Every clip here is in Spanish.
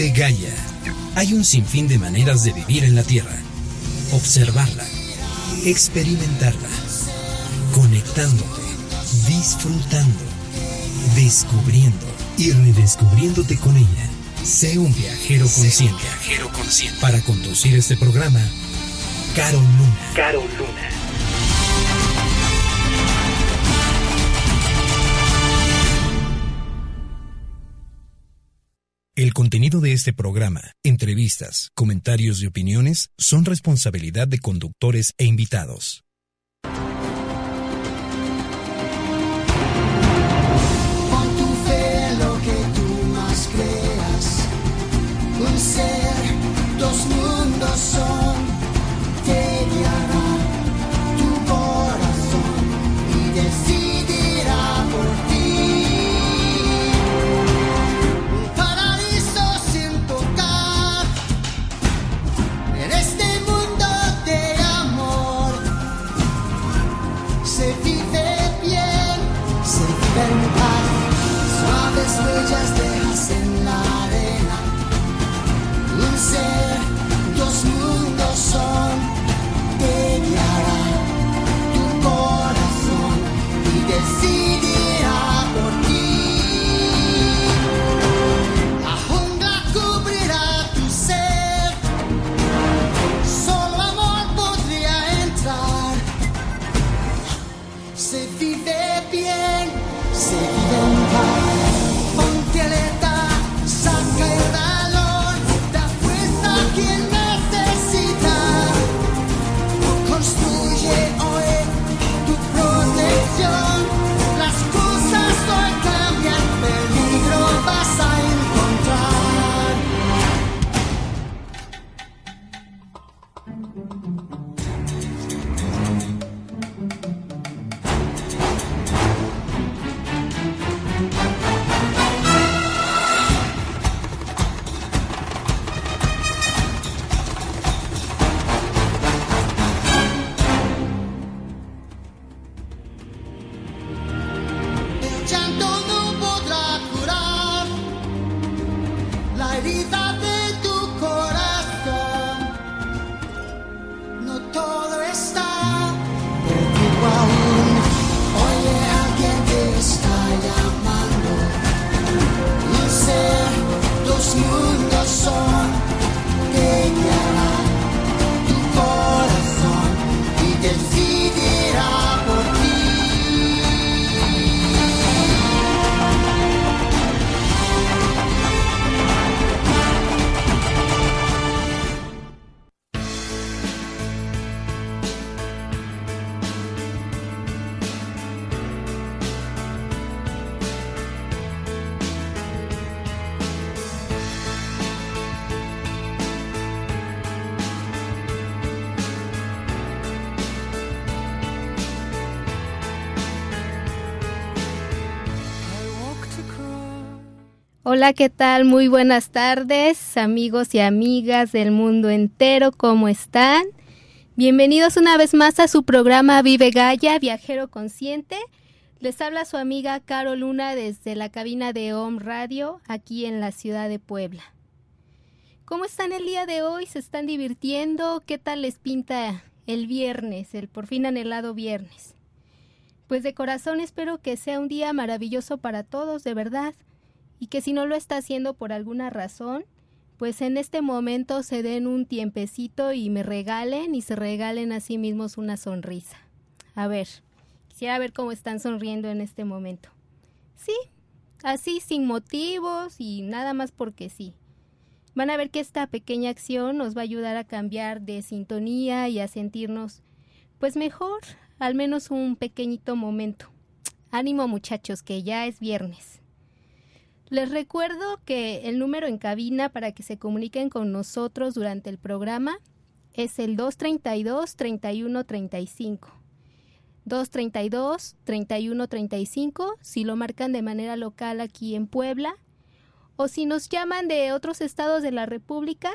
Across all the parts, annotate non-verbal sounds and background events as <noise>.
Vive Gaia. Hay un sinfín de maneras de vivir en la Tierra. Observarla, experimentarla, conectándote, disfrutando, descubriendo y redescubriéndote con ella. Sé un viajero consciente. viajero consciente. Para conducir este programa, Caro Luna. Caro Luna. El contenido de este programa, entrevistas, comentarios y opiniones son responsabilidad de conductores e invitados. seguir. Hola, ¿qué tal? Muy buenas tardes, amigos y amigas del mundo entero, ¿cómo están? Bienvenidos una vez más a su programa Vive Gaia, Viajero Consciente. Les habla su amiga Caro Luna desde la cabina de Home Radio, aquí en la ciudad de Puebla. ¿Cómo están el día de hoy? ¿Se están divirtiendo? ¿Qué tal les pinta el viernes, el por fin anhelado viernes? Pues de corazón espero que sea un día maravilloso para todos, de verdad y que si no lo está haciendo por alguna razón, pues en este momento se den un tiempecito y me regalen y se regalen a sí mismos una sonrisa. A ver, quisiera ver cómo están sonriendo en este momento. Sí, así sin motivos y nada más porque sí. Van a ver que esta pequeña acción nos va a ayudar a cambiar de sintonía y a sentirnos pues mejor, al menos un pequeñito momento. Ánimo muchachos, que ya es viernes. Les recuerdo que el número en cabina para que se comuniquen con nosotros durante el programa es el 232-3135. 232-3135 si lo marcan de manera local aquí en Puebla o si nos llaman de otros estados de la República,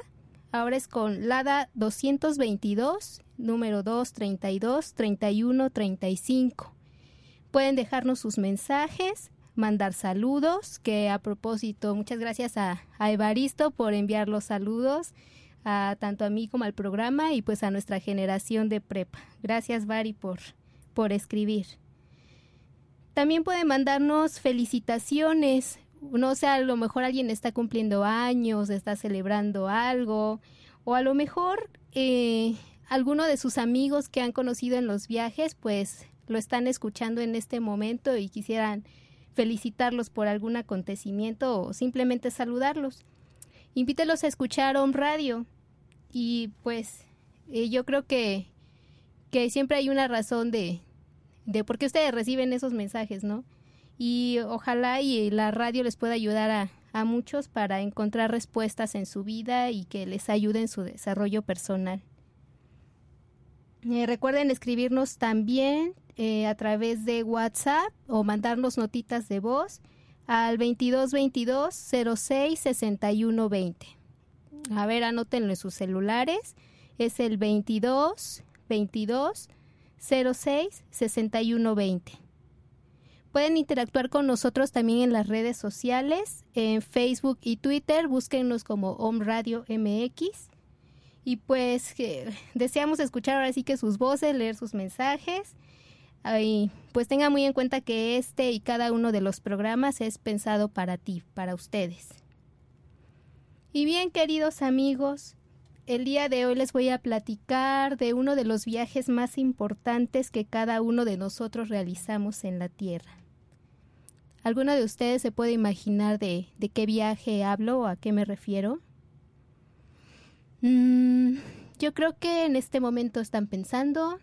ahora es con LADA 222, número 232-3135. Pueden dejarnos sus mensajes mandar saludos, que a propósito, muchas gracias a, a Evaristo por enviar los saludos a tanto a mí como al programa y pues a nuestra generación de prepa. Gracias, Vari, por, por escribir. También pueden mandarnos felicitaciones. No sé, a lo mejor alguien está cumpliendo años, está celebrando algo, o a lo mejor eh, alguno de sus amigos que han conocido en los viajes, pues lo están escuchando en este momento y quisieran felicitarlos por algún acontecimiento o simplemente saludarlos. Invítelos a escuchar Home Radio y pues eh, yo creo que, que siempre hay una razón de, de por qué ustedes reciben esos mensajes, ¿no? Y ojalá y la radio les pueda ayudar a, a muchos para encontrar respuestas en su vida y que les ayude en su desarrollo personal. Eh, recuerden escribirnos también eh, a través de WhatsApp o mandarnos notitas de voz al 2222 06 61 20. A ver, anótenlo en sus celulares. Es el 22 22 06 61 20. Pueden interactuar con nosotros también en las redes sociales, en Facebook y Twitter, búsquennos como Home Radio MX. Y pues deseamos escuchar ahora sí que sus voces, leer sus mensajes. Pues tenga muy en cuenta que este y cada uno de los programas es pensado para ti, para ustedes. Y bien, queridos amigos, el día de hoy les voy a platicar de uno de los viajes más importantes que cada uno de nosotros realizamos en la Tierra. ¿Alguno de ustedes se puede imaginar de, de qué viaje hablo o a qué me refiero? Mm, yo creo que en este momento están pensando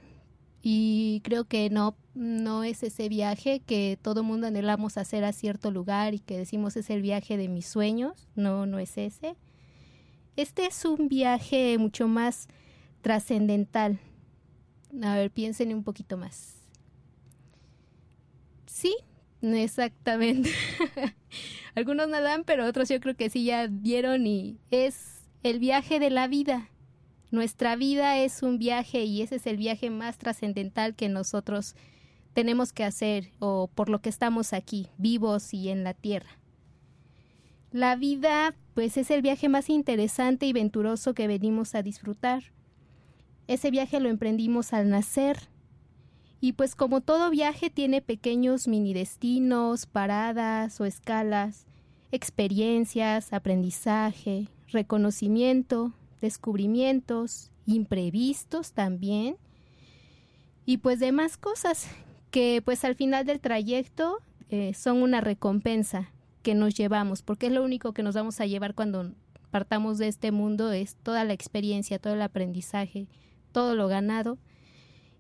y creo que no, no es ese viaje que todo mundo anhelamos hacer a cierto lugar y que decimos es el viaje de mis sueños. No, no es ese. Este es un viaje mucho más trascendental. A ver, piensen un poquito más. Sí, exactamente. <laughs> Algunos nadan, pero otros yo creo que sí ya vieron y es el viaje de la vida. Nuestra vida es un viaje y ese es el viaje más trascendental que nosotros tenemos que hacer o por lo que estamos aquí, vivos y en la tierra. La vida, pues, es el viaje más interesante y venturoso que venimos a disfrutar. Ese viaje lo emprendimos al nacer. Y pues como todo viaje tiene pequeños mini destinos, paradas o escalas, experiencias, aprendizaje, reconocimiento, descubrimientos, imprevistos también, y pues demás cosas que pues al final del trayecto eh, son una recompensa que nos llevamos, porque es lo único que nos vamos a llevar cuando partamos de este mundo, es toda la experiencia, todo el aprendizaje, todo lo ganado.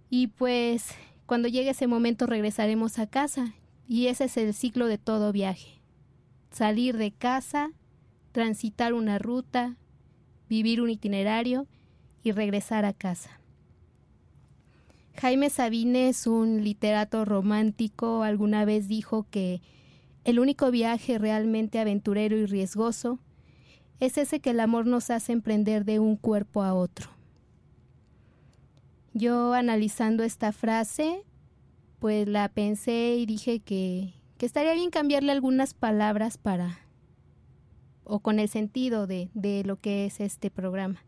Y pues cuando llegue ese momento regresaremos a casa y ese es el ciclo de todo viaje. Salir de casa, transitar una ruta, vivir un itinerario y regresar a casa. Jaime Sabines, un literato romántico, alguna vez dijo que el único viaje realmente aventurero y riesgoso es ese que el amor nos hace emprender de un cuerpo a otro. Yo analizando esta frase, pues la pensé y dije que, que estaría bien cambiarle algunas palabras para o con el sentido de, de lo que es este programa.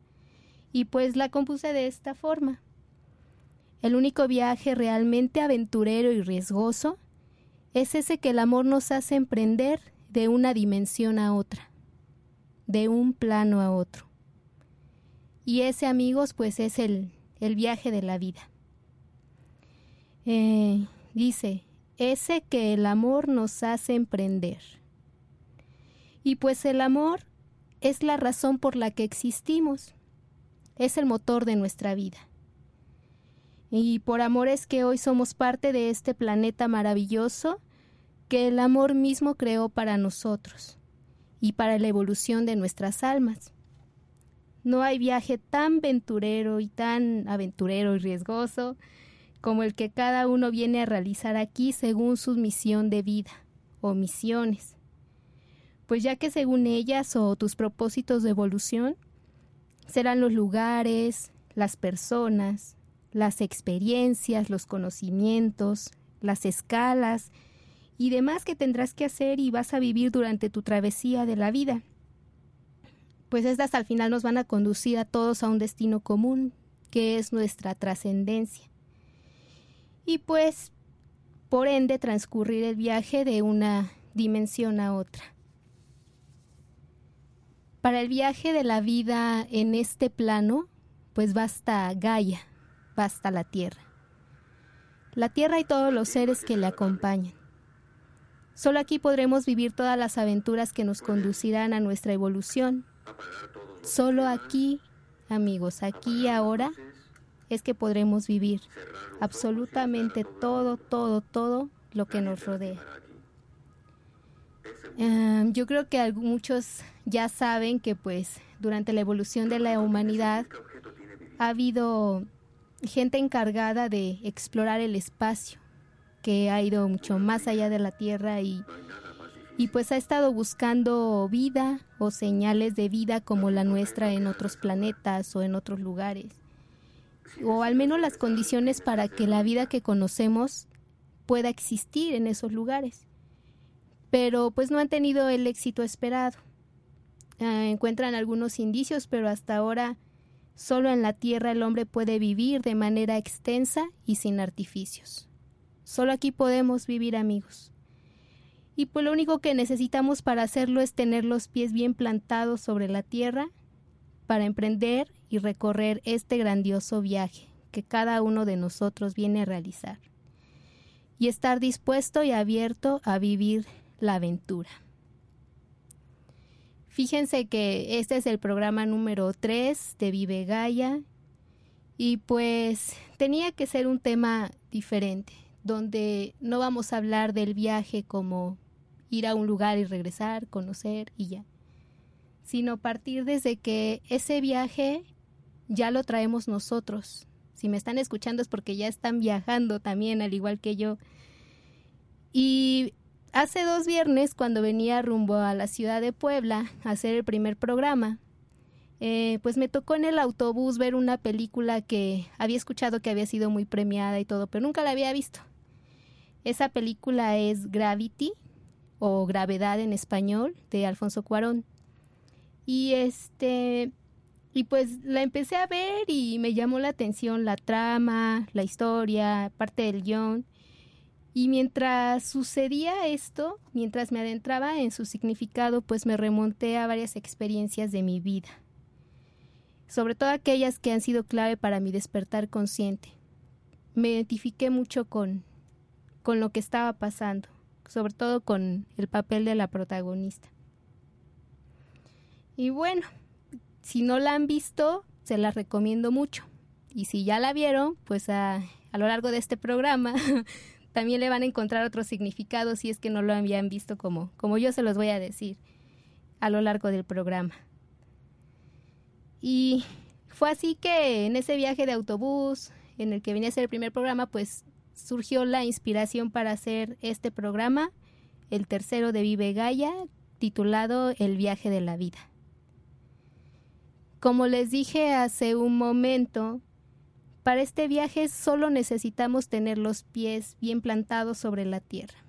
Y pues la compuse de esta forma. El único viaje realmente aventurero y riesgoso es ese que el amor nos hace emprender de una dimensión a otra, de un plano a otro. Y ese, amigos, pues es el, el viaje de la vida. Eh, dice, ese que el amor nos hace emprender. Y pues el amor es la razón por la que existimos, es el motor de nuestra vida. Y por amor es que hoy somos parte de este planeta maravilloso que el amor mismo creó para nosotros y para la evolución de nuestras almas. No hay viaje tan venturero y tan aventurero y riesgoso como el que cada uno viene a realizar aquí según su misión de vida o misiones. Pues ya que según ellas o tus propósitos de evolución serán los lugares, las personas, las experiencias, los conocimientos, las escalas y demás que tendrás que hacer y vas a vivir durante tu travesía de la vida. Pues estas al final nos van a conducir a todos a un destino común, que es nuestra trascendencia. Y pues, por ende, transcurrir el viaje de una dimensión a otra. Para el viaje de la vida en este plano, pues basta Gaia, basta la Tierra. La Tierra y todos los seres que le acompañan. Solo aquí podremos vivir todas las aventuras que nos conducirán a nuestra evolución. Solo aquí, amigos, aquí y ahora, es que podremos vivir absolutamente todo, todo, todo lo que nos rodea. Em, yo creo que muchos ya saben que pues durante la evolución de la humanidad ha habido gente encargada de explorar el espacio que ha ido mucho más allá de la Tierra y, y pues ha estado buscando vida o señales de vida como la nuestra en otros planetas o en otros lugares. O al menos las condiciones para que la vida que conocemos pueda existir en esos lugares. Pero pues no han tenido el éxito esperado. Ah, encuentran algunos indicios, pero hasta ahora solo en la Tierra el hombre puede vivir de manera extensa y sin artificios. Solo aquí podemos vivir amigos. Y pues lo único que necesitamos para hacerlo es tener los pies bien plantados sobre la tierra para emprender y recorrer este grandioso viaje que cada uno de nosotros viene a realizar. Y estar dispuesto y abierto a vivir la aventura. Fíjense que este es el programa número 3 de Vive Gaia y pues tenía que ser un tema diferente donde no vamos a hablar del viaje como ir a un lugar y regresar, conocer y ya, sino partir desde que ese viaje ya lo traemos nosotros. Si me están escuchando es porque ya están viajando también, al igual que yo. Y hace dos viernes, cuando venía rumbo a la ciudad de Puebla a hacer el primer programa, eh, pues me tocó en el autobús ver una película que había escuchado que había sido muy premiada y todo, pero nunca la había visto. Esa película es Gravity o Gravedad en español de Alfonso Cuarón. Y este y pues la empecé a ver y me llamó la atención la trama, la historia, parte del guion. Y mientras sucedía esto, mientras me adentraba en su significado, pues me remonté a varias experiencias de mi vida. Sobre todo aquellas que han sido clave para mi despertar consciente. Me identifiqué mucho con con lo que estaba pasando, sobre todo con el papel de la protagonista. Y bueno, si no la han visto, se la recomiendo mucho. Y si ya la vieron, pues a, a lo largo de este programa <laughs> también le van a encontrar otro significado si es que no lo habían visto como, como yo se los voy a decir a lo largo del programa. Y fue así que en ese viaje de autobús en el que venía a ser el primer programa, pues surgió la inspiración para hacer este programa, el tercero de Vive Gaia, titulado El viaje de la vida. Como les dije hace un momento, para este viaje solo necesitamos tener los pies bien plantados sobre la tierra.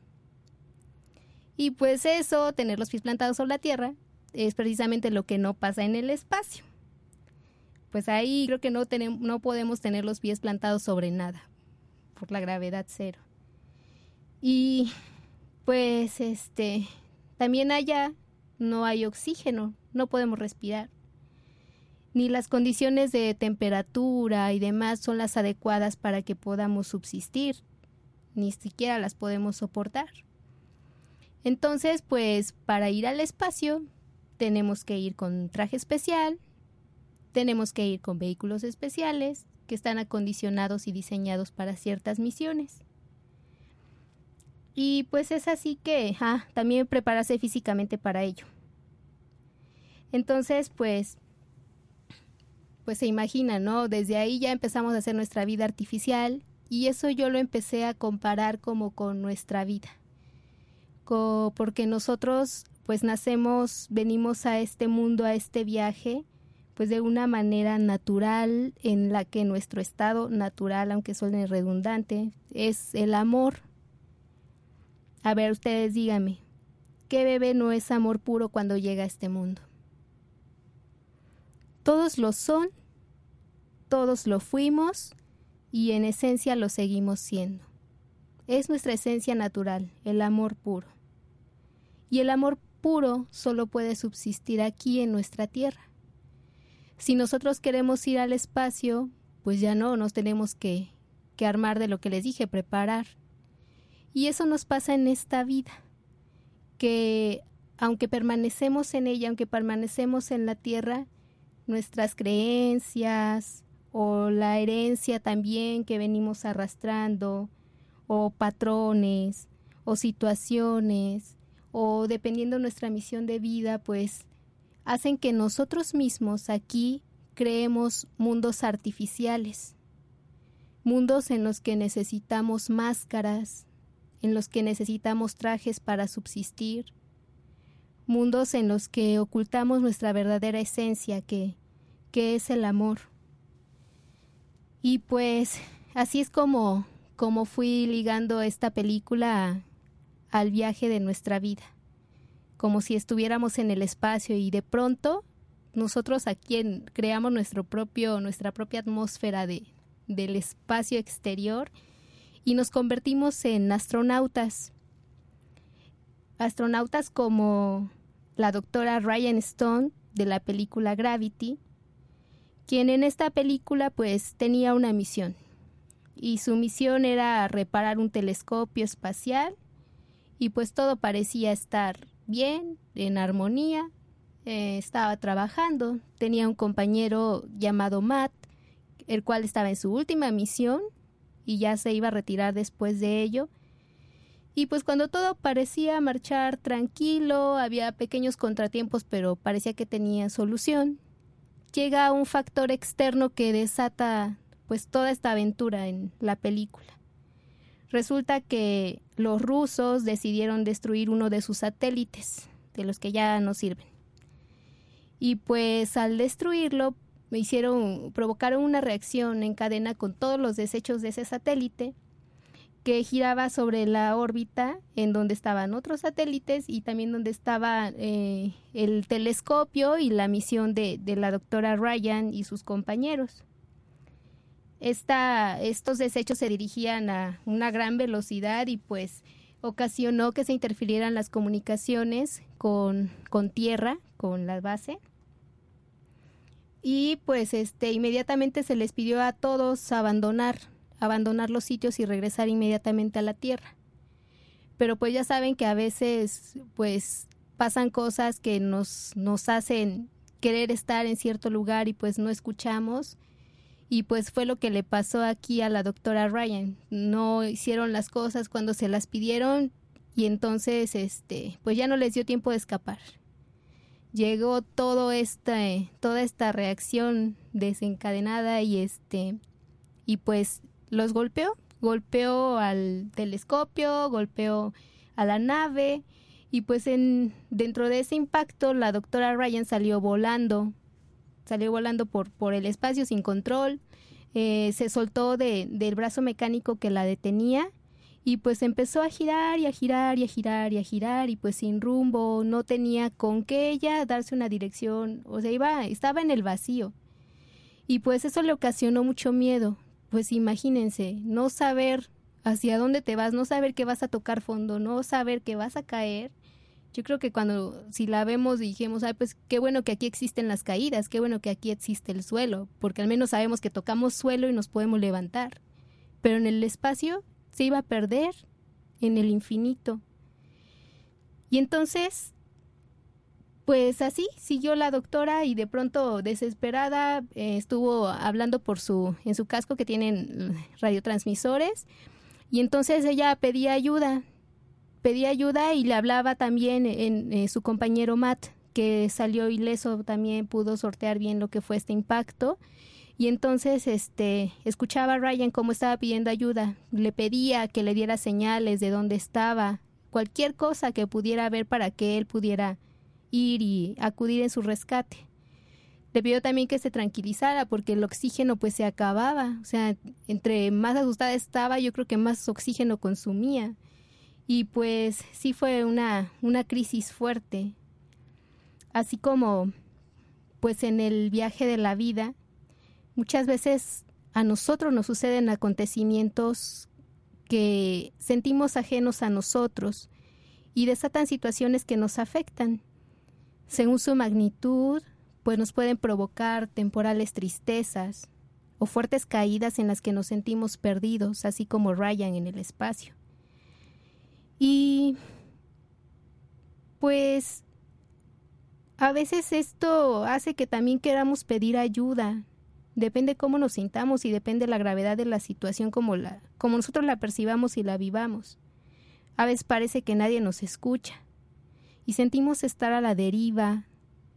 Y pues eso, tener los pies plantados sobre la tierra, es precisamente lo que no pasa en el espacio. Pues ahí creo que no, tenemos, no podemos tener los pies plantados sobre nada, por la gravedad cero. Y pues este, también allá no hay oxígeno, no podemos respirar. Ni las condiciones de temperatura y demás son las adecuadas para que podamos subsistir, ni siquiera las podemos soportar. Entonces, pues para ir al espacio tenemos que ir con traje especial, tenemos que ir con vehículos especiales, que están acondicionados y diseñados para ciertas misiones. Y pues es así que ah, también prepararse físicamente para ello. Entonces, pues, pues se imagina, ¿no? Desde ahí ya empezamos a hacer nuestra vida artificial y eso yo lo empecé a comparar como con nuestra vida. porque nosotros pues nacemos, venimos a este mundo, a este viaje, pues de una manera natural en la que nuestro estado natural, aunque suene redundante, es el amor. A ver, ustedes díganme, ¿qué bebé no es amor puro cuando llega a este mundo? Todos lo son, todos lo fuimos y en esencia lo seguimos siendo. Es nuestra esencia natural, el amor puro. Y el amor puro solo puede subsistir aquí en nuestra tierra. Si nosotros queremos ir al espacio, pues ya no, nos tenemos que, que armar de lo que les dije, preparar. Y eso nos pasa en esta vida, que aunque permanecemos en ella, aunque permanecemos en la tierra, nuestras creencias o la herencia también que venimos arrastrando o patrones o situaciones o dependiendo nuestra misión de vida, pues hacen que nosotros mismos aquí creemos mundos artificiales, mundos en los que necesitamos máscaras, en los que necesitamos trajes para subsistir, mundos en los que ocultamos nuestra verdadera esencia, que, que es el amor. Y pues así es como, como fui ligando esta película al viaje de nuestra vida, como si estuviéramos en el espacio y de pronto nosotros aquí creamos nuestro propio, nuestra propia atmósfera de, del espacio exterior y nos convertimos en astronautas astronautas como la doctora Ryan Stone de la película Gravity, quien en esta película pues tenía una misión. Y su misión era reparar un telescopio espacial y pues todo parecía estar bien, en armonía, eh, estaba trabajando, tenía un compañero llamado Matt, el cual estaba en su última misión y ya se iba a retirar después de ello y pues cuando todo parecía marchar tranquilo, había pequeños contratiempos, pero parecía que tenía solución, llega un factor externo que desata pues toda esta aventura en la película. Resulta que los rusos decidieron destruir uno de sus satélites, de los que ya no sirven. Y pues al destruirlo, hicieron, provocaron una reacción en cadena con todos los desechos de ese satélite que giraba sobre la órbita en donde estaban otros satélites y también donde estaba eh, el telescopio y la misión de, la doctora Ryan y sus compañeros. Esta, estos desechos se dirigían a una gran velocidad y pues ocasionó que se interfirieran las comunicaciones con, con tierra, con la base. Y pues este inmediatamente se les pidió a todos abandonar abandonar los sitios y regresar inmediatamente a la tierra. Pero pues ya saben que a veces pues pasan cosas que nos, nos hacen querer estar en cierto lugar y pues no escuchamos. Y pues fue lo que le pasó aquí a la doctora Ryan. No hicieron las cosas cuando se las pidieron y entonces este pues ya no les dio tiempo de escapar. Llegó todo este, toda esta reacción desencadenada y este y pues los golpeó, golpeó al telescopio, golpeó a la nave y pues en dentro de ese impacto la doctora Ryan salió volando, salió volando por, por el espacio sin control, eh, se soltó de, del brazo mecánico que la detenía y pues empezó a girar y a girar y a girar y a girar y pues sin rumbo, no tenía con qué ella darse una dirección, o sea, iba, estaba en el vacío. Y pues eso le ocasionó mucho miedo, pues imagínense, no saber hacia dónde te vas, no saber que vas a tocar fondo, no saber que vas a caer. Yo creo que cuando si la vemos y dijimos, ay, pues qué bueno que aquí existen las caídas, qué bueno que aquí existe el suelo, porque al menos sabemos que tocamos suelo y nos podemos levantar. Pero en el espacio se iba a perder en el infinito. Y entonces pues así siguió la doctora y de pronto desesperada eh, estuvo hablando por su en su casco que tienen radiotransmisores. Y entonces ella pedía ayuda pedía ayuda y le hablaba también en, eh, su compañero Matt que salió ileso también pudo sortear bien lo que fue este impacto. Y entonces este escuchaba a Ryan cómo estaba pidiendo ayuda. Le pedía que le diera señales de dónde estaba cualquier cosa que pudiera ver para que él pudiera y acudir en su rescate. Le pidió también que se tranquilizara porque el oxígeno pues se acababa, o sea, entre más asustada estaba, yo creo que más oxígeno consumía. Y pues sí fue una, una crisis fuerte. Así como pues en el viaje de la vida, muchas veces a nosotros nos suceden acontecimientos que sentimos ajenos a nosotros y desatan situaciones que nos afectan. Según su magnitud, pues nos pueden provocar temporales tristezas o fuertes caídas en las que nos sentimos perdidos, así como Ryan en el espacio. Y pues a veces esto hace que también queramos pedir ayuda. Depende cómo nos sintamos y depende la gravedad de la situación como, la, como nosotros la percibamos y la vivamos. A veces parece que nadie nos escucha y sentimos estar a la deriva,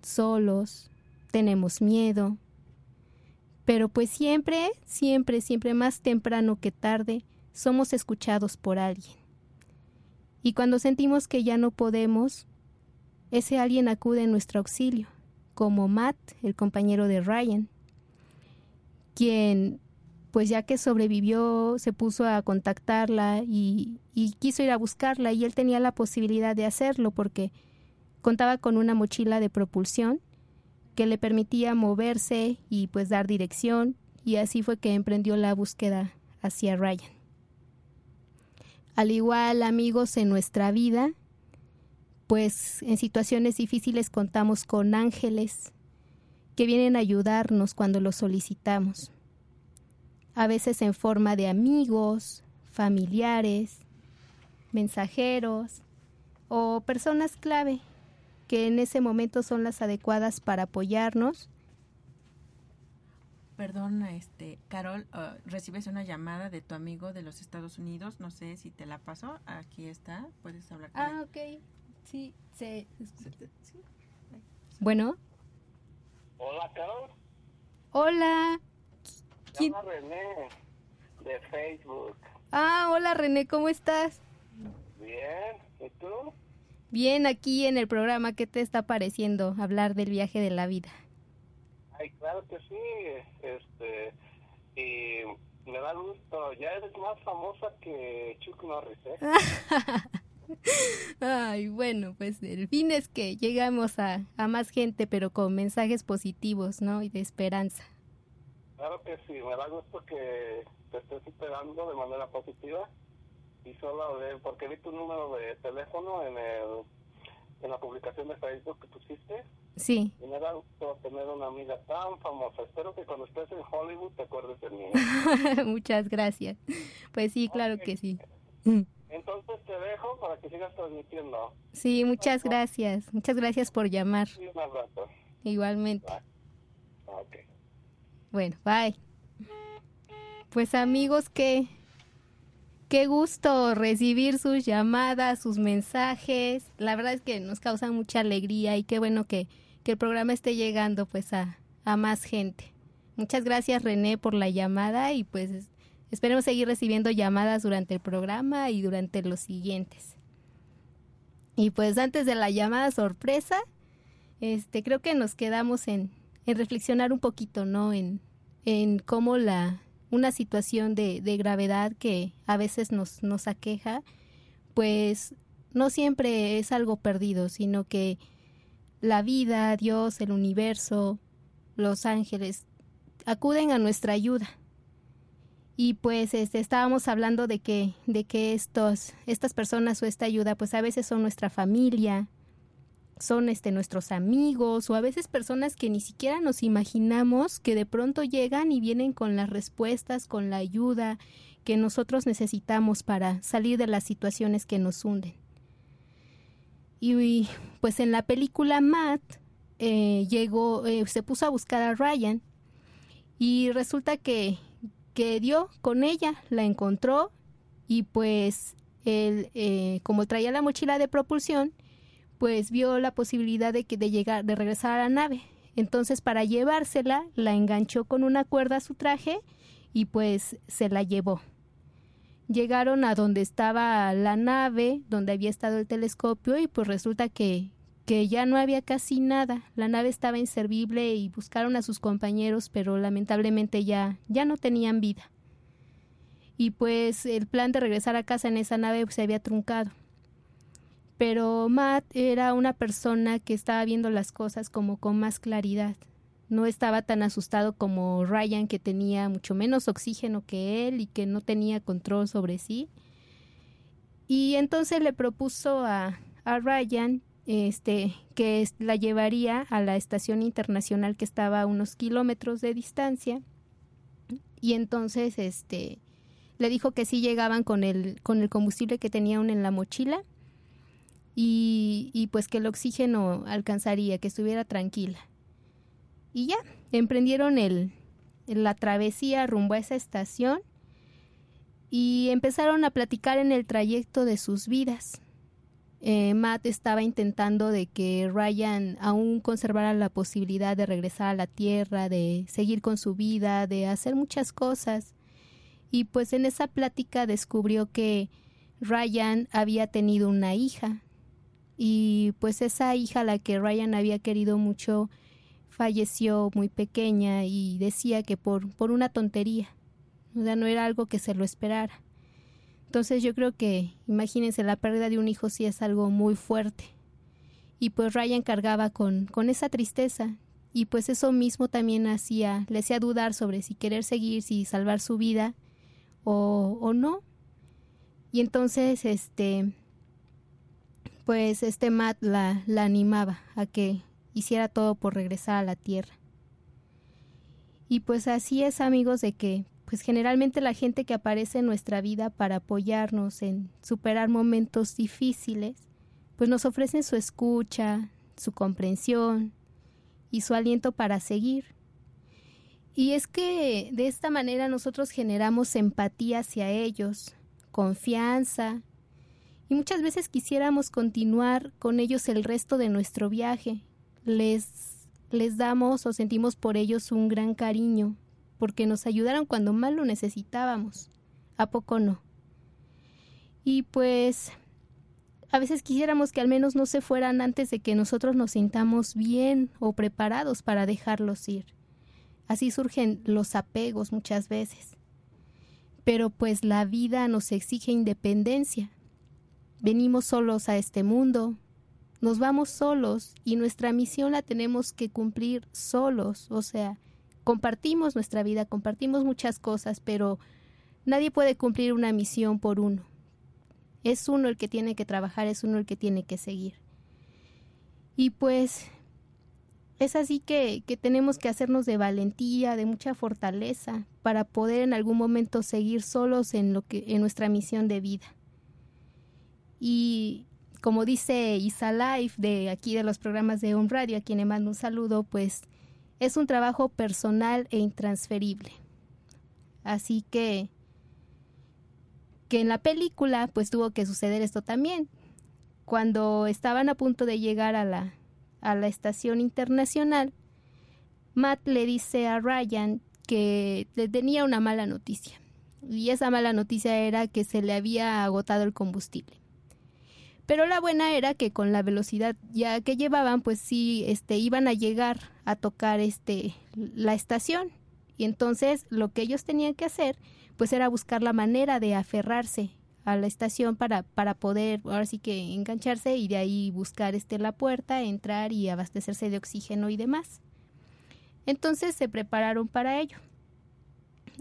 solos, tenemos miedo. Pero pues siempre, siempre, siempre más temprano que tarde, somos escuchados por alguien. Y cuando sentimos que ya no podemos, ese alguien acude en nuestro auxilio, como Matt, el compañero de Ryan, quien, pues ya que sobrevivió, se puso a contactarla y, quiso ir a buscarla y él tenía la posibilidad de hacerlo porque contaba con una mochila de propulsión que le permitía moverse y pues dar dirección y así fue que emprendió la búsqueda hacia Ryan. Al igual, amigos, en nuestra vida, pues en situaciones difíciles contamos con ángeles que vienen a ayudarnos cuando los solicitamos, a veces en forma de amigos, familiares, mensajeros o personas clave que en ese momento son las adecuadas para apoyarnos Perdón, este, Carol, uh, recibes una llamada de tu amigo de los Estados Unidos, no sé si te la pasó, aquí está, puedes hablar con Ah, ok, sí, sí. Bueno. Hola, Carol. Hola. ¿Quién? René, de Facebook. Ah, hola René, ¿cómo estás? Bien, ¿y tú? Bien, aquí en el programa, ¿qué te está pareciendo hablar del viaje de la vida? Ay, claro que sí, este, y me da gusto, ya eres más famosa que Chuck Norris, ¿eh? <laughs> Ay, bueno, pues el fin es que llegamos a, a más gente, pero con mensajes positivos, ¿no? Y de esperanza. Claro que sí, me da gusto que te estés esperando de manera positiva y solo de, porque vi tu número de teléfono en el en la publicación de Facebook que pusiste. Sí. Y me da gusto tener una amiga tan famosa. Espero que cuando estés en Hollywood te acuerdes de mí. <laughs> Muchas gracias. Pues sí, claro que sí. Entonces te dejo para que sigas transmitiendo. Sí, muchas gracias. Muchas gracias por llamar. Sí, un abrazo. Igualmente. Bye. Bueno, bye. Pues amigos, qué, qué gusto recibir sus llamadas, sus mensajes. La verdad es que nos causa mucha alegría y qué bueno que, que el programa esté llegando pues a, a más gente. Muchas gracias René por la llamada y pues esperemos seguir recibiendo llamadas durante el programa y durante los siguientes. Y pues antes de la llamada sorpresa, este creo que nos quedamos en, en reflexionar un poquito, ¿no? En, en cómo la, una situación de, de gravedad que a veces nos, nos aqueja, pues no siempre es algo perdido, sino que la vida, Dios, el universo, los ángeles acuden a nuestra ayuda. Y pues este, estábamos hablando de que, de que estos, estas personas o esta ayuda, pues a veces son nuestra familia, son este nuestros amigos o a veces personas que ni siquiera nos imaginamos que de pronto llegan y vienen con las respuestas, con la ayuda que nosotros necesitamos para salir de las situaciones que nos hunden. Y pues en la película Matt eh, llegó, eh, se puso a buscar a Ryan y resulta que, que dio con ella, la encontró y pues él, eh, como traía la mochila de propulsión, pues vio la posibilidad de que de llegar, de regresar a la nave. Entonces, para llevársela, la enganchó con una cuerda a su traje y pues se la llevó. Llegaron a donde estaba la nave, donde había estado el telescopio, y pues resulta que, que ya no había casi nada. La nave estaba inservible y buscaron a sus compañeros, pero lamentablemente ya, ya no tenían vida. y pues el plan de regresar a casa en esa nave se había truncado. Pero Matt era una persona que estaba viendo las cosas como con más claridad. No estaba tan asustado como Ryan, que tenía mucho menos oxígeno que él y que no tenía control sobre sí. Y entonces le propuso a, a Ryan este, que la llevaría a la estación internacional que estaba a unos kilómetros de distancia. Y entonces este, le dijo que sí llegaban con el, con el combustible que tenía aún en la mochila y, y pues que el oxígeno alcanzaría, que estuviera tranquila. Y ya, emprendieron el, la travesía rumbo a esa estación y empezaron a platicar en el trayecto de sus vidas. Eh, Matt estaba intentando de que Ryan aún conservara la posibilidad de regresar a la Tierra, de seguir con su vida, de hacer muchas cosas. Y pues en esa plática descubrió que Ryan había tenido una hija. Y pues esa hija, la que Ryan había querido mucho, falleció muy pequeña y decía que por, por una tontería. O sea, no era algo que se lo esperara. Entonces yo creo que, imagínense, la pérdida de un hijo sí es algo muy fuerte. Y pues Ryan cargaba con, con esa tristeza. Y pues eso mismo también hacía, le hacía dudar sobre si querer seguir, si salvar su vida o, o no. Y entonces, este, pues este Matt la, la animaba a que hiciera todo por regresar a la tierra. Y pues así es, amigos, de que pues generalmente la gente que aparece en nuestra vida para apoyarnos en superar momentos difíciles, pues nos ofrecen su escucha, su comprensión y su aliento para seguir. Y es que de esta manera nosotros generamos empatía hacia ellos, confianza, y muchas veces quisiéramos continuar con ellos el resto de nuestro viaje. Les, les damos o sentimos por ellos un gran cariño, porque nos ayudaron cuando más lo necesitábamos. ¿A poco no? Y pues a veces quisiéramos que al menos no se fueran antes de que nosotros nos sintamos bien o preparados para dejarlos ir. Así surgen los apegos muchas veces. Pero pues la vida nos exige independencia. Venimos solos a este mundo, nos vamos solos y nuestra misión la tenemos que cumplir solos, o sea, compartimos nuestra vida, compartimos muchas cosas, pero nadie puede cumplir una misión por uno. Es uno el que tiene que trabajar, es uno el que tiene que seguir. Y pues es así que, que tenemos que hacernos de valentía, de mucha fortaleza, para poder en algún momento seguir solos en lo que, en nuestra misión de vida. Y como dice Isa Life de aquí de los programas de Home Radio, a quien le mando un saludo, pues es un trabajo personal e intransferible. Así que que en la película pues tuvo que suceder esto también. Cuando estaban a punto de llegar a la a la estación internacional, Matt le dice a Ryan que le tenía una mala noticia. Y esa mala noticia era que se le había agotado el combustible. Pero la buena era que con la velocidad ya que llevaban, pues sí, este, iban a llegar a tocar este, la estación. Y entonces lo que ellos tenían que hacer, pues era buscar la manera de aferrarse a la estación para, para poder, ahora sí que engancharse y de ahí buscar este, la puerta, entrar y abastecerse de oxígeno y demás. Entonces se prepararon para ello.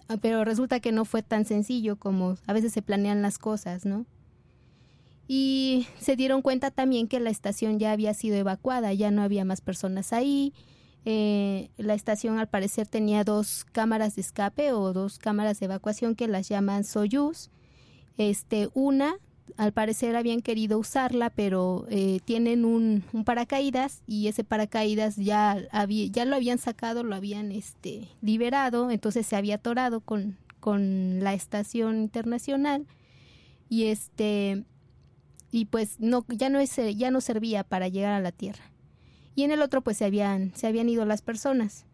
Ah, pero resulta que no fue tan sencillo como a veces se planean las cosas, ¿no? Y se dieron cuenta también que la estación ya había sido evacuada, ya no había más personas ahí. Eh, la estación al parecer tenía dos cámaras de escape o dos cámaras de evacuación que las llaman Soyuz. Este, una, al parecer habían querido usarla, pero eh, tienen un, un, paracaídas y ese paracaídas ya, había, ya lo habían sacado, lo habían este, liberado, entonces se había atorado con, con la estación internacional y este y pues no ya no es, ya no servía para llegar a la tierra. Y en el otro pues se habían se habían ido las personas.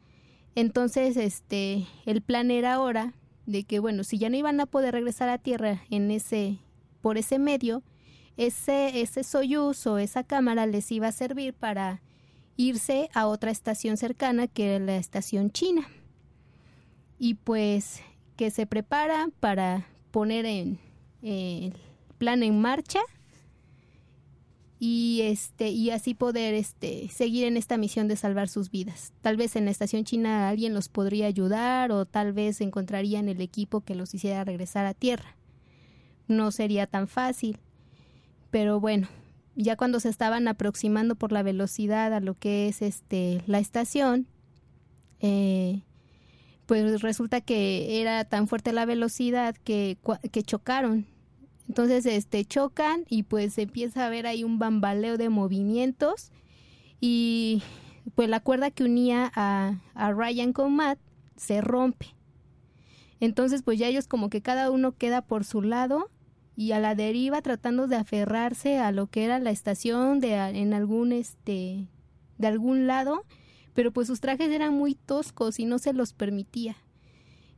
Entonces este el plan era ahora de que bueno si ya no iban a poder regresar a tierra en ese por ese medio ese ese Soyuz o esa cámara les iba a servir para irse a otra estación cercana que era la estación china. Y pues que se prepara para poner en, el plan en marcha y este y así poder este seguir en esta misión de salvar sus vidas. Tal vez en la estación china alguien los podría ayudar o tal vez encontrarían el equipo que los hiciera regresar a tierra. No sería tan fácil. Pero bueno, ya cuando se estaban aproximando por la velocidad a lo que es este la estación, eh, pues resulta que era tan fuerte la velocidad que, que chocaron entonces, este, chocan y pues empieza a ver ahí un bambaleo de movimientos y pues la cuerda que unía a, a Ryan con Matt se rompe. Entonces, pues ya ellos como que cada uno queda por su lado y a la deriva tratando de aferrarse a lo que era la estación de en algún este de algún lado, pero pues sus trajes eran muy toscos y no se los permitía.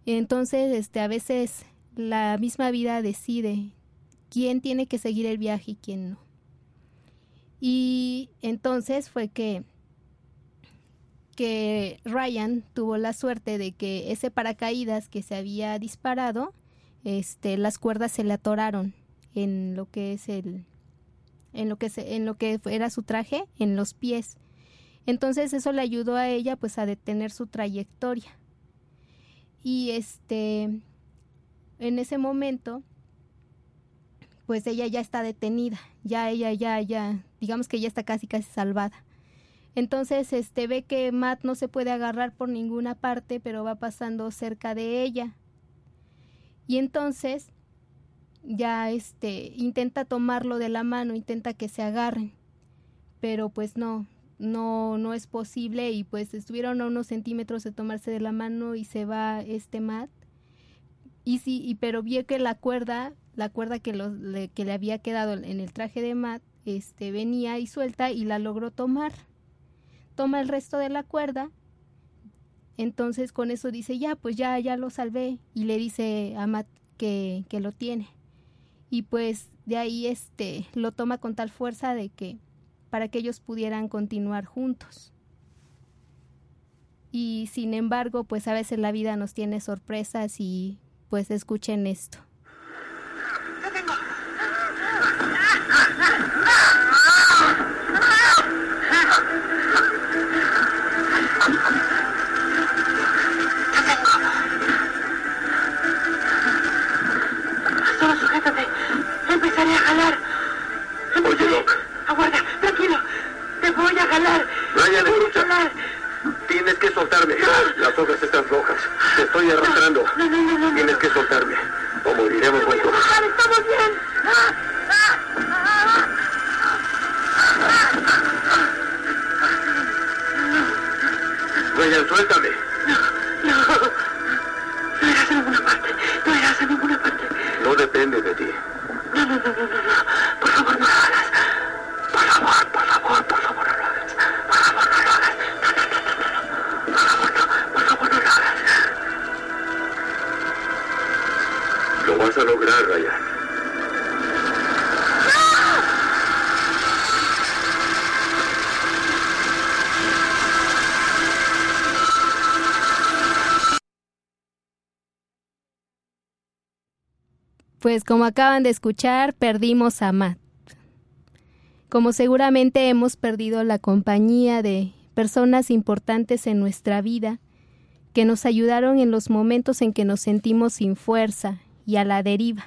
Entonces, este a veces la misma vida decide quién tiene que seguir el viaje y quién no. Y entonces fue que, que Ryan tuvo la suerte de que ese paracaídas que se había disparado, este, las cuerdas se le atoraron en lo que es el, en lo que se, en lo que era su traje, en los pies. Entonces eso le ayudó a ella pues a detener su trayectoria. Y este en ese momento pues ella ya está detenida, ya ella ya ya digamos que ya está casi casi salvada. Entonces, este ve que Matt no se puede agarrar por ninguna parte, pero va pasando cerca de ella. Y entonces ya este intenta tomarlo de la mano, intenta que se agarren. Pero pues no, no no es posible y pues estuvieron a unos centímetros de tomarse de la mano y se va este Matt. Y sí, y pero vio que la cuerda la cuerda que, le, que le había quedado en el traje de Matt este, venía y suelta y la logró tomar. Toma el resto de la cuerda. Entonces con eso dice, ya, pues ya, ya lo salvé. Y le dice a Matt que, que lo tiene. Y pues de ahí este, lo toma con tal fuerza de que para que ellos pudieran continuar juntos. Y sin embargo, pues a veces la vida nos tiene sorpresas y pues escuchen esto. Tienes que soltarme. Las hojas están rojas. Te estoy arrastrando. No, no, no, no. Tienes que soltarme. O moriremos juntos. Estamos bien. Ryan, suéltame. No, no. No irás a ninguna parte. No irás a ninguna parte. No depende de ti. No, no, no, no, no, Lo vas a lograr, Ryan. Pues como acaban de escuchar, perdimos a Matt. Como seguramente hemos perdido la compañía de personas importantes en nuestra vida, que nos ayudaron en los momentos en que nos sentimos sin fuerza y a la deriva,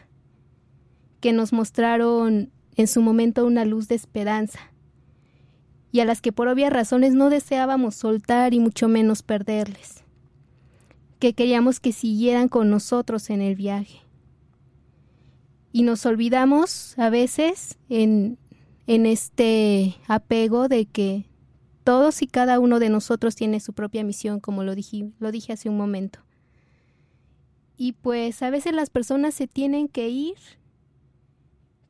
que nos mostraron en su momento una luz de esperanza, y a las que por obvias razones no deseábamos soltar y mucho menos perderles, que queríamos que siguieran con nosotros en el viaje y nos olvidamos a veces en, en este apego de que todos y cada uno de nosotros tiene su propia misión, como lo lo dije hace un momento. Y pues a veces las personas se tienen que ir,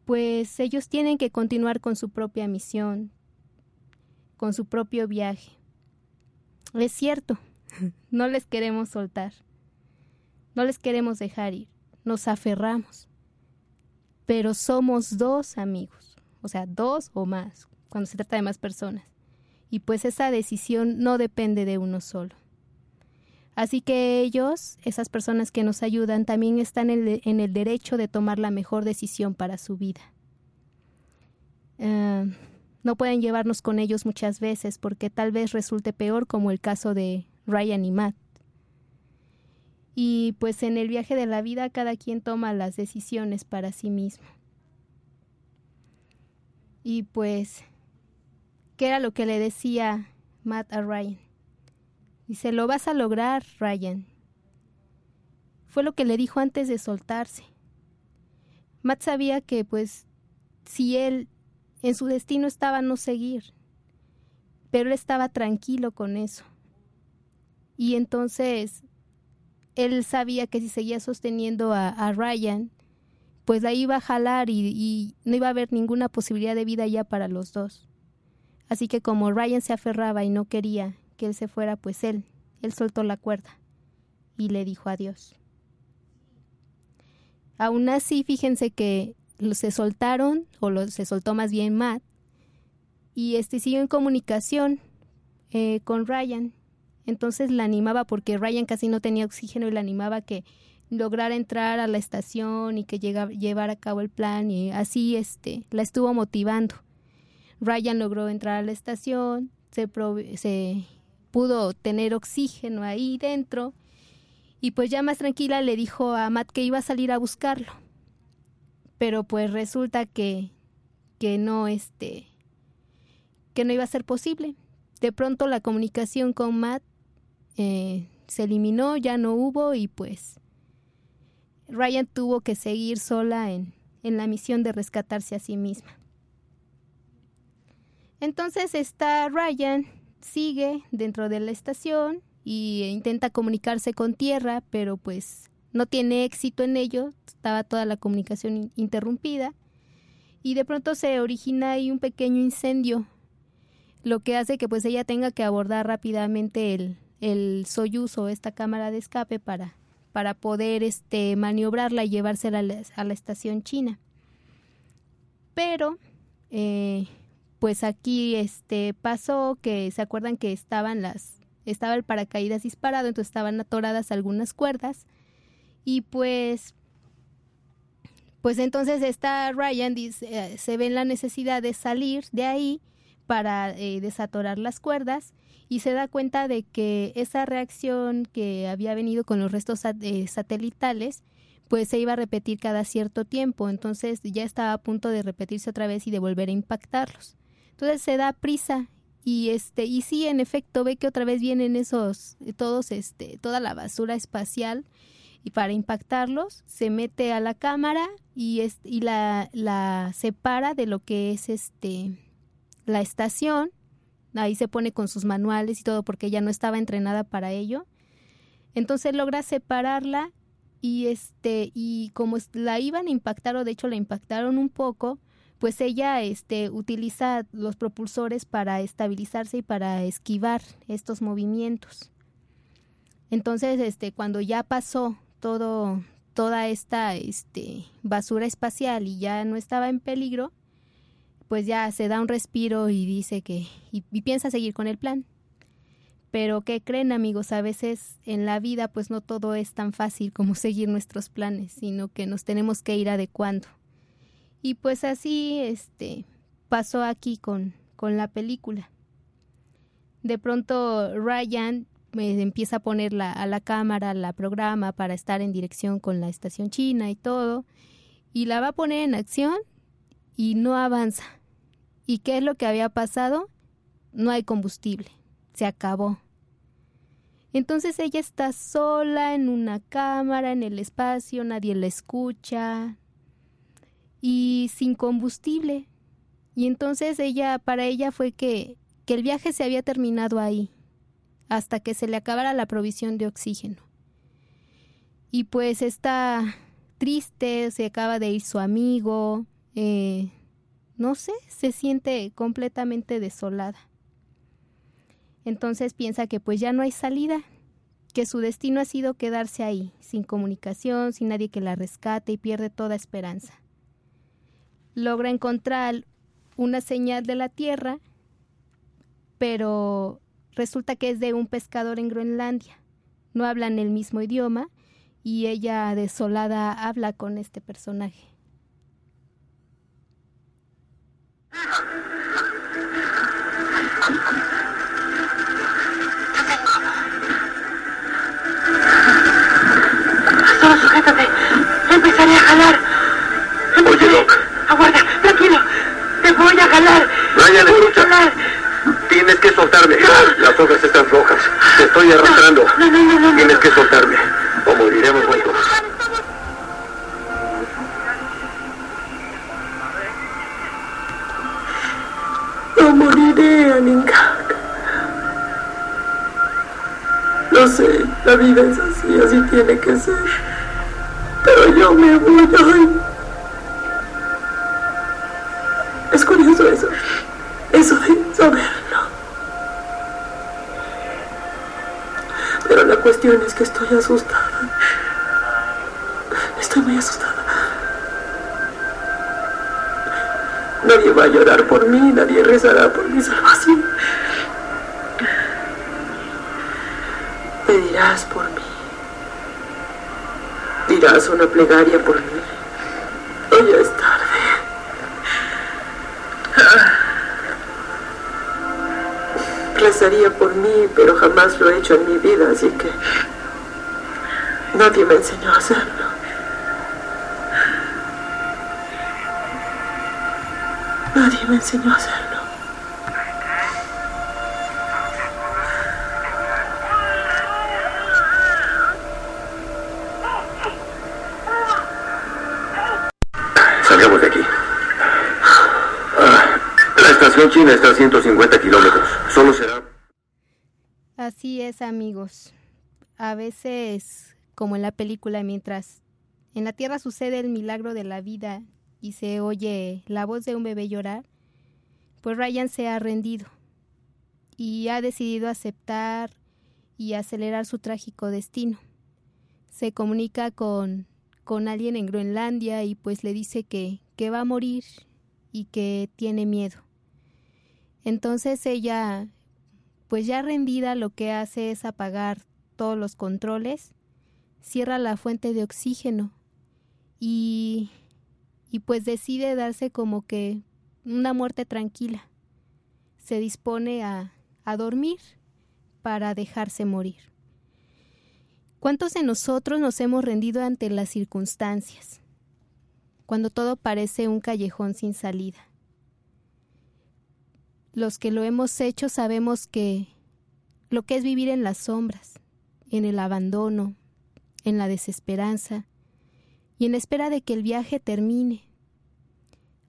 pues ellos tienen que continuar con su propia misión, con su propio viaje. Es cierto, <laughs> no les queremos soltar, no les queremos dejar ir, nos aferramos pero somos dos amigos, o sea, dos o más, cuando se trata de más personas. Y pues esa decisión no depende de uno solo. Así que ellos, esas personas que nos ayudan, también están en el, derecho de tomar la mejor decisión para su vida. Eh, no pueden llevarnos con ellos muchas veces porque tal vez resulte peor como el caso de Ryan y Matt. Y pues en el viaje de la vida cada quien toma las decisiones para sí mismo. Y pues, ¿qué era lo que le decía Matt a Ryan? Dice, lo vas a lograr, Ryan. Fue lo que le dijo antes de soltarse. Matt sabía que, pues, si él en su destino estaba no seguir, pero él estaba tranquilo con eso. Y entonces él sabía que si seguía sosteniendo a, Ryan, pues la iba a jalar y, y, no iba a haber ninguna posibilidad de vida ya para los dos. Así que como Ryan se aferraba y no quería que él se fuera, pues él, él soltó la cuerda y le dijo adiós. Aún así, fíjense que se soltaron, o lo, se soltó más bien Matt, y este siguió en comunicación eh, con Ryan. Entonces la animaba porque Ryan casi no tenía oxígeno y la animaba que lograra entrar a la estación y que llegara, llevara a cabo el plan y así este la estuvo motivando. Ryan logró entrar a la estación, se, se pudo tener oxígeno ahí dentro y pues ya más tranquila le dijo a Matt que iba a salir a buscarlo. Pero pues resulta que que no este que no iba a ser posible. De pronto la comunicación con Matt eh, se eliminó, ya no hubo y pues Ryan tuvo que seguir sola en, en la misión de rescatarse a sí misma. Entonces está Ryan sigue dentro de la estación y intenta comunicarse con tierra, pero pues no tiene éxito en ello, estaba toda la comunicación interrumpida y de pronto se origina ahí un pequeño incendio, lo que hace que pues ella tenga que abordar rápidamente el, el Soyuz o esta cámara de escape para, para poder este, maniobrarla y llevársela a la, a la estación china. Pero eh, pues aquí este pasó que se acuerdan que estaban las estaba el paracaídas disparado, entonces estaban atoradas algunas cuerdas y pues pues entonces está Ryan dice, eh, se ve en la necesidad de salir de ahí para eh, desatorar las cuerdas y se da cuenta de que esa reacción que había venido con los restos eh, satelitales pues se iba a repetir cada cierto tiempo, entonces ya estaba a punto de repetirse otra vez y de volver a impactarlos. Entonces se da prisa y este y sí en efecto ve que otra vez vienen esos todos este toda la basura espacial y para impactarlos se mete a la cámara y es, y la, la separa de lo que es este la estación. Ahí se pone con sus manuales y todo porque ella no estaba entrenada para ello. Entonces logra separarla y este y como la iban a impactar o de hecho la impactaron un poco pues ella este, utiliza los propulsores para estabilizarse y para esquivar estos movimientos. Entonces, este, cuando ya pasó todo, toda esta este, basura espacial y ya no estaba en peligro, pues ya se da un respiro y dice que, y, piensa seguir con el plan. Pero ¿qué creen amigos? A veces en la vida pues no todo es tan fácil como <laughs> seguir nuestros planes, sino que nos tenemos que ir adecuando. Y pues así este pasó aquí con, con la película. De pronto Ryan me empieza a poner la, a la cámara la programa para estar en dirección con la estación china y todo, y la va a poner en acción y no avanza. ¿Y qué es lo que había pasado? No hay combustible, se acabó. Entonces ella está sola en una cámara, en el espacio, nadie la escucha, y sin combustible. Y entonces ella, para ella fue que, que el viaje se había terminado ahí, hasta que se le acabara la provisión de oxígeno. Y pues está triste, se acaba de ir su amigo, eh, no sé, se siente completamente desolada. Entonces piensa que pues ya no hay salida, que su destino ha sido quedarse ahí, sin comunicación, sin nadie que la rescate y pierde toda esperanza logra encontrar una señal de la Tierra, pero resulta que es de un pescador en Groenlandia. no hablan el mismo idioma y ella desolada habla con este personaje. Solo sujétate. Empezaré a jalar. Brian, a escucha. Tienes que soltarme. Las hojas están rojas. Te estoy arrastrando. No, no, no, no, no. Tienes que soltarme. O moriremos juntos. No moriré, Aninka. Lo sé, la vida es así, así tiene que ser. Pero yo me voy hoy. Estoy asustada. Estoy muy asustada. Nadie va a llorar por mí, nadie rezará por mi salvación. Pedirás por mí. Dirás una plegaria por mí. Hoy es tarde. Rezaría por mí, pero jamás lo he hecho en mi vida, así que nadie me enseñó a hacerlo. Nadie me enseñó a hacerlo. Salgamos de aquí. Ah, la estación china está a 150 kilómetros. Solo será... Así es, amigos. A veces, como en la película, mientras en la Tierra sucede el milagro de la vida y se oye la voz de un bebé llorar, pues Ryan se ha rendido y ha decidido aceptar y acelerar su trágico destino. Se comunica con, con alguien en Groenlandia y pues le dice que, que va a morir y que tiene miedo. Entonces ella, pues ya rendida, lo que hace es apagar todos los controles, cierra la fuente de oxígeno y, y pues decide darse como que una muerte tranquila. Se dispone a, a dormir para dejarse morir. ¿Cuántos de nosotros nos hemos rendido ante las circunstancias? Cuando todo parece un callejón sin salida. Los que lo hemos hecho sabemos que lo que es vivir en las sombras, en el abandono, en la desesperanza y en espera de que el viaje termine.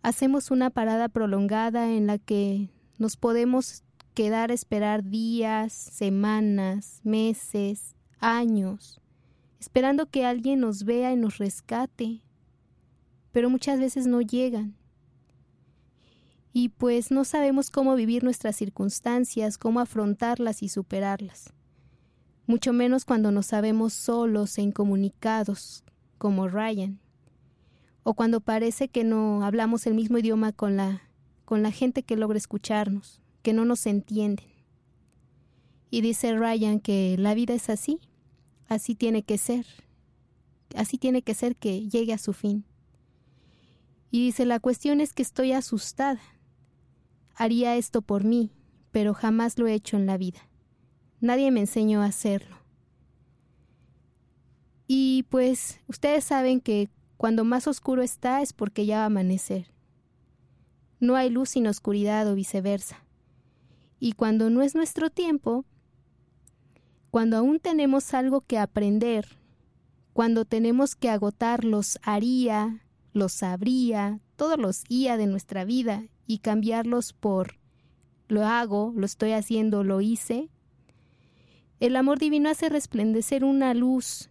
Hacemos una parada prolongada en la que nos podemos quedar a esperar días, semanas, meses, años, esperando que alguien nos vea y nos rescate, pero muchas veces no llegan. Y pues no sabemos cómo vivir nuestras circunstancias, cómo afrontarlas y superarlas, mucho menos cuando nos sabemos solos e incomunicados, como Ryan, o cuando parece que no hablamos el mismo idioma con la, con la gente que logra escucharnos, que no nos entienden. Y dice Ryan que la vida es así, así tiene que ser, así tiene que ser que llegue a su fin. Y dice, la cuestión es que estoy asustada. Haría esto por mí, pero jamás lo he hecho en la vida. Nadie me enseñó a hacerlo. Y pues ustedes saben que cuando más oscuro está es porque ya va a amanecer. No hay luz sin oscuridad o viceversa. Y cuando no es nuestro tiempo, cuando aún tenemos algo que aprender, cuando tenemos que agotar los haría, los sabría, todos los IA de nuestra vida y cambiarlos por lo hago, lo estoy haciendo, lo hice, el amor divino hace resplandecer una luz,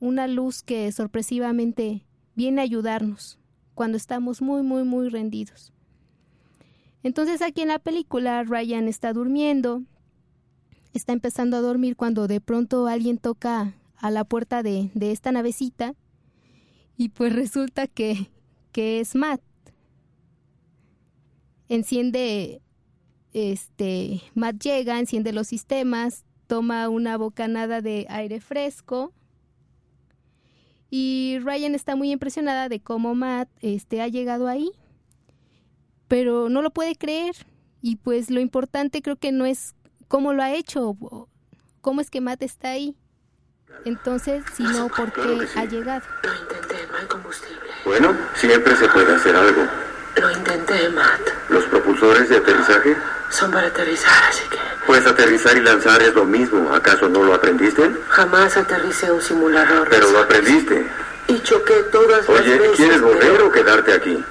una luz que sorpresivamente viene a ayudarnos cuando estamos muy, muy, muy rendidos. Entonces aquí en la película Ryan está durmiendo, está empezando a dormir cuando de pronto alguien toca a la puerta de, de esta navecita y pues resulta que, que es Matt. Enciende, este, Matt llega, enciende los sistemas, toma una bocanada de aire fresco y Ryan está muy impresionada de cómo Matt este, ha llegado ahí, pero no lo puede creer. Y pues lo importante creo que no es cómo lo ha hecho, cómo es que Matt está ahí. Entonces, sino por qué ha llegado. Lo intenté, no hay combustible. Bueno, siempre se puede hacer algo. Lo intenté, Matt. ¿Los propulsores de aterrizaje? Son para aterrizar, así que Pues aterrizar y lanzar es lo mismo. ¿Acaso no lo aprendiste? jamás aterricé un simulador. Pero lo aprendiste. Y choqué todas las Oye, veces. ¿quieres volver pero- o quedarte aquí?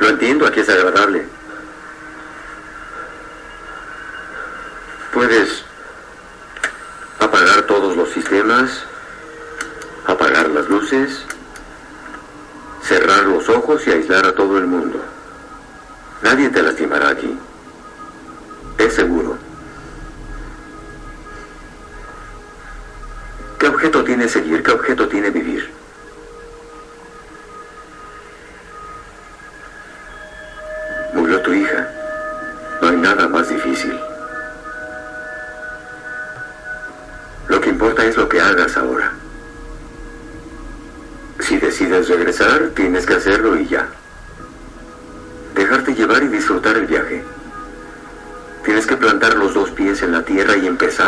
Lo entiendo, aquí es agradable. Puedes apagar todos los sistemas, apagar las luces, cerrar los ojos y aislar a todo el mundo. Nadie te lastimará aquí. Es seguro. ¿Qué objeto tiene seguir? ¿Qué objeto tiene vivir?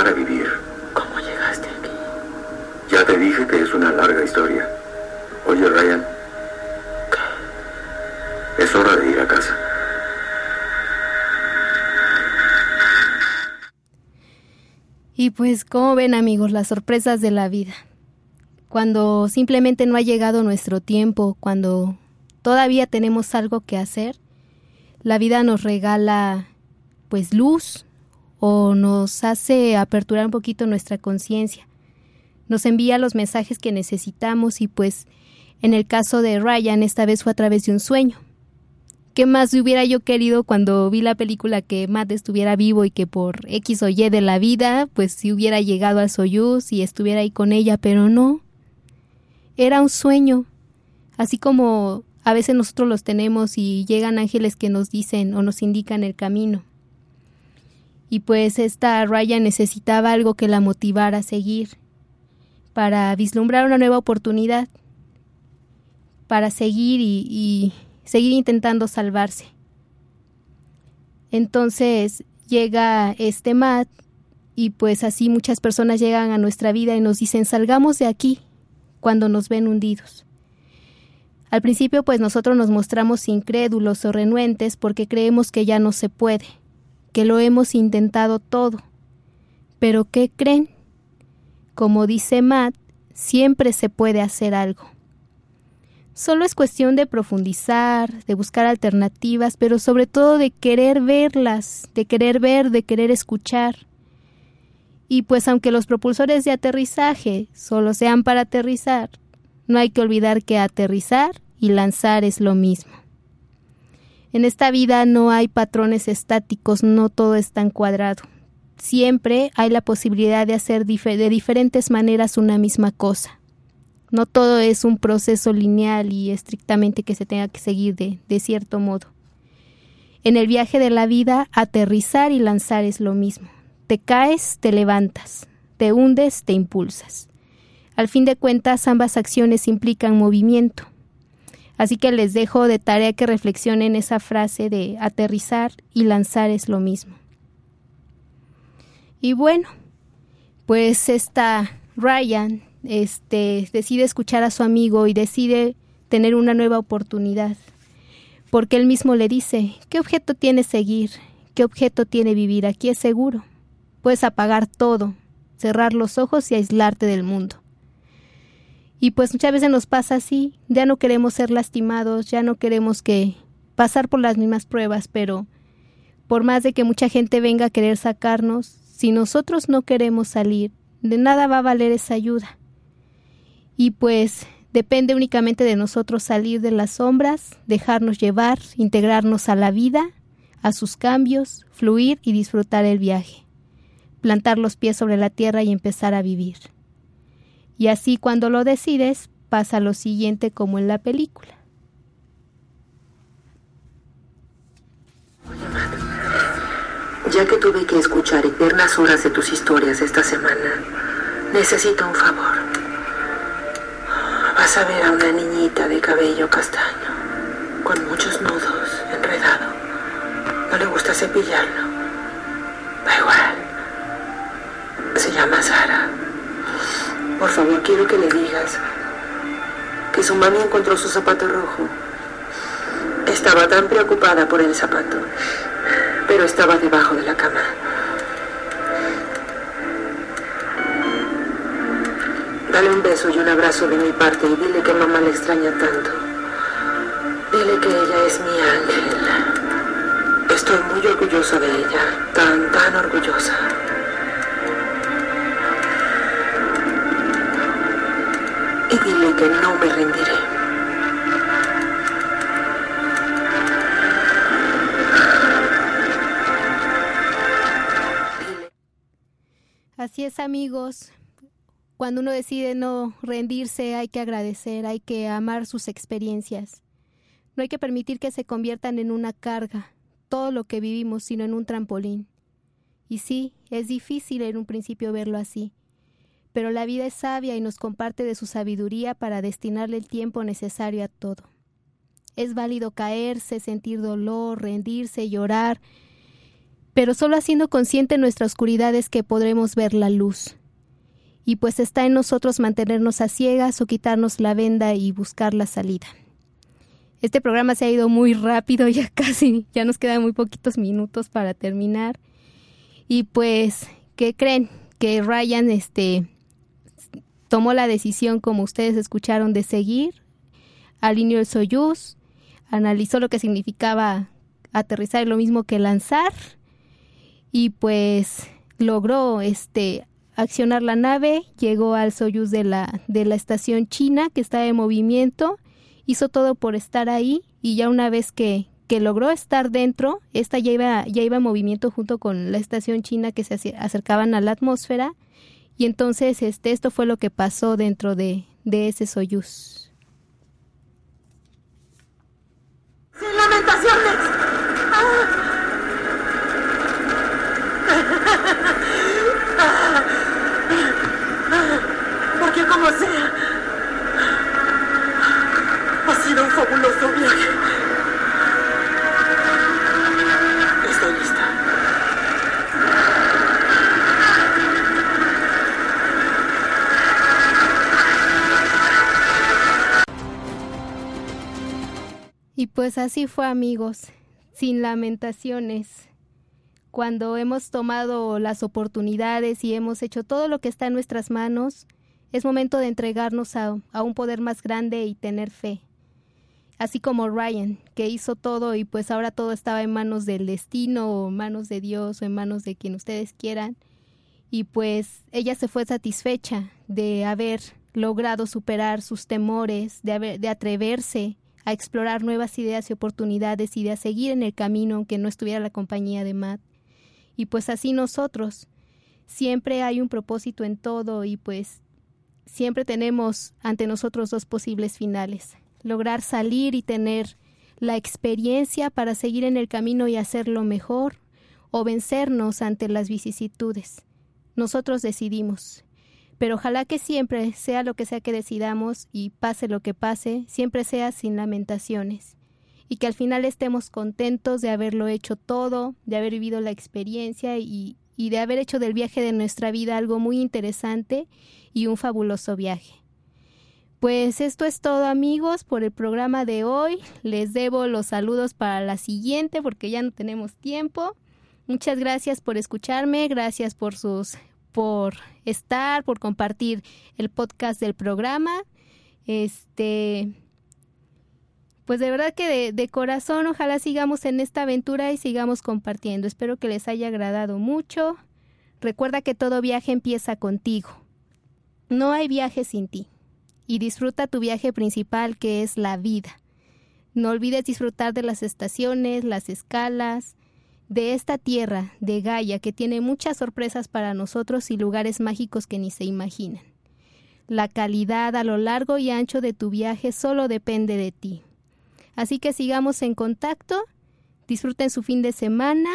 Y empezar a vivir. ¿Cómo llegaste aquí? Ya te dije que es una larga historia. Oye, Ryan. Es hora de ir a casa. Y pues, como ven amigos, las sorpresas de la vida. Cuando simplemente no ha llegado nuestro tiempo, cuando todavía tenemos algo que hacer, la vida nos regala pues luz o nos hace aperturar un poquito nuestra conciencia. Nos envía los mensajes que necesitamos y pues en el caso de Ryan esta vez fue a través de un sueño. ¿Qué más hubiera yo querido cuando vi la película que Matt estuviera vivo y que por X o Y de la vida, pues si hubiera llegado al Soyuz y estuviera ahí con ella, pero no. Era un sueño. Así como a veces nosotros los tenemos y llegan ángeles que nos dicen o nos indican el camino. Y pues esta Raya necesitaba algo que la motivara a seguir, para vislumbrar una nueva oportunidad, para seguir y, y seguir intentando salvarse. Entonces llega este Matt y pues así muchas personas llegan a nuestra vida y nos dicen salgamos de aquí cuando nos ven hundidos. Al principio pues nosotros nos mostramos incrédulos o renuentes porque creemos que ya no se puede, que lo hemos intentado todo. Pero ¿qué creen? Como dice Matt, siempre se puede hacer algo. Solo es cuestión de profundizar, de buscar alternativas, pero sobre todo de querer verlas, de querer ver, de querer escuchar. Y pues aunque los propulsores de aterrizaje solo sean para aterrizar, no hay que olvidar que aterrizar y lanzar es lo mismo. En esta vida no hay patrones estáticos, no todo es tan cuadrado. Siempre hay la posibilidad de hacer de diferentes maneras una misma cosa. No todo es un proceso lineal y estrictamente que se tenga que seguir de cierto modo. En el viaje de la vida, aterrizar y lanzar es lo mismo. Te caes, te levantas, te hundes, te impulsas. Al fin de cuentas, ambas acciones implican movimiento. Así que les dejo de tarea que reflexionen esa frase de aterrizar y lanzar es lo mismo. Y bueno, pues esta Ryan este, decide escuchar a su amigo y decide tener una nueva oportunidad. Porque él mismo le dice, ¿qué objeto tiene seguir? ¿Qué objeto tiene vivir? Aquí es seguro. Puedes apagar todo, cerrar los ojos y aislarte del mundo. Y pues muchas veces nos pasa así, ya no queremos ser lastimados, ya no queremos que pasar por las mismas pruebas, pero por más de que mucha gente venga a querer sacarnos, si nosotros no queremos salir, de nada va a valer esa ayuda. Y pues depende únicamente de nosotros salir de las sombras, dejarnos llevar, integrarnos a la vida, a sus cambios, fluir y disfrutar el viaje, plantar los pies sobre la tierra y empezar a vivir. Y así cuando lo decides, pasa lo siguiente como en la película. Ya que tuve que escuchar eternas horas de tus historias esta semana, necesito un favor. Vas a ver a una niñita de cabello castaño, con muchos nudos, enredado. No le gusta cepillarlo. Da igual. Se llama Sara. Por favor, quiero que le digas que su mami encontró su zapato rojo. Estaba tan preocupada por el zapato, pero estaba debajo de la cama. Dale un beso y un abrazo de mi parte y dile que mamá le extraña tanto. Dile que ella es mi ángel. Estoy muy orgullosa de ella, tan, tan orgullosa. Y dile que no me rendiré. Así es amigos, cuando uno decide no rendirse hay que agradecer, hay que amar sus experiencias. No hay que permitir que se conviertan en una carga, todo lo que vivimos, sino en un trampolín. Y sí, es difícil en un principio verlo así, pero la vida es sabia y nos comparte de su sabiduría para destinarle el tiempo necesario a todo. Es válido caerse, sentir dolor, rendirse, llorar, pero solo haciendo consciente nuestra oscuridad es que podremos ver la luz. Y pues está en nosotros mantenernos a ciegas o quitarnos la venda y buscar la salida. Este programa se ha ido muy rápido, <laughs> ya casi, ya nos quedan muy poquitos minutos para terminar. Y pues, ¿qué creen? Que Ryan este tomó la decisión, como ustedes escucharon, de seguir, alineó el Soyuz, analizó lo que significaba aterrizar lo mismo que lanzar y pues logró este accionar la nave, llegó al Soyuz de la de la estación china que estaba en movimiento, hizo todo por estar ahí y ya una vez que que logró estar dentro, esta ya iba ya iba en movimiento junto con la estación china que se acercaban a la atmósfera y entonces este esto fue lo que pasó dentro de de ese Soyuz. ¡Sin lamentaciones! Porque como sea, ha sido un fabuloso viaje. Y pues así fue amigos, sin lamentaciones cuando hemos tomado las oportunidades y hemos hecho todo lo que está en nuestras manos, es momento de entregarnos a, un poder más grande y tener fe. Así como Ryan, que hizo todo y pues ahora todo estaba en manos del destino o en manos de Dios o en manos de quien ustedes quieran. Y pues ella se fue satisfecha de haber logrado superar sus temores, de, de atreverse a explorar nuevas ideas y oportunidades y de a seguir en el camino aunque no estuviera la compañía de Matt. Y pues así nosotros. Siempre hay un propósito en todo y pues siempre tenemos ante nosotros dos posibles finales. Lograr salir y tener la experiencia para seguir en el camino y hacerlo mejor o vencernos ante las vicisitudes. Nosotros decidimos. Pero ojalá que siempre, sea lo que sea que decidamos y pase lo que pase, siempre sea sin lamentaciones y que al final estemos contentos de haberlo hecho todo, de haber vivido la experiencia y, y de haber hecho del viaje de nuestra vida algo muy interesante y un fabuloso viaje. Pues esto es todo amigos por el programa de hoy. Les debo los saludos para la siguiente porque ya no tenemos tiempo. Muchas gracias por escucharme, gracias por sus por estar, por compartir el podcast del programa. Este pues de verdad que de, de, corazón ojalá sigamos en esta aventura y sigamos compartiendo. Espero que les haya agradado mucho. Recuerda que todo viaje empieza contigo. No hay viaje sin ti. Y disfruta tu viaje principal que es la vida. No olvides disfrutar de las estaciones, las escalas, de esta tierra, de Gaia, que tiene muchas sorpresas para nosotros y lugares mágicos que ni se imaginan. La calidad a lo largo y ancho de tu viaje solo depende de ti. Así que sigamos en contacto, disfruten su fin de semana,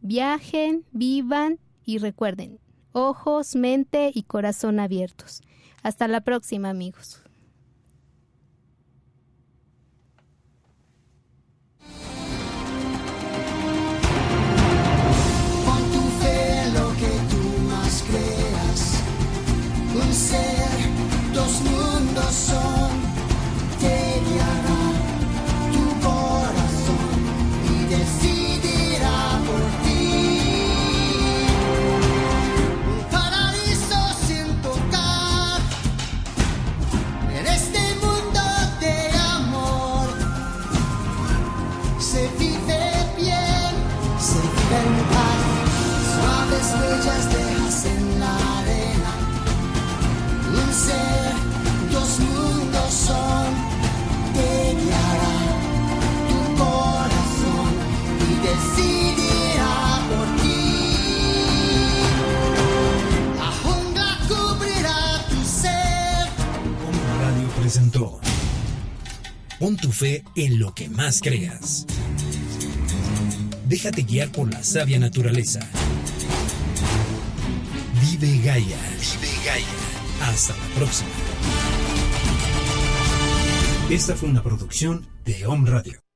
Viajen, vivan y recuerden, ojos, mente y corazón abiertos. Hasta la próxima amigos. un ser, dos mundos son. Pon tu fe en lo que más creas. Déjate guiar por la sabia naturaleza. Vive Gaia. Vive Gaia. Hasta la próxima. Esta fue una producción de Home Radio.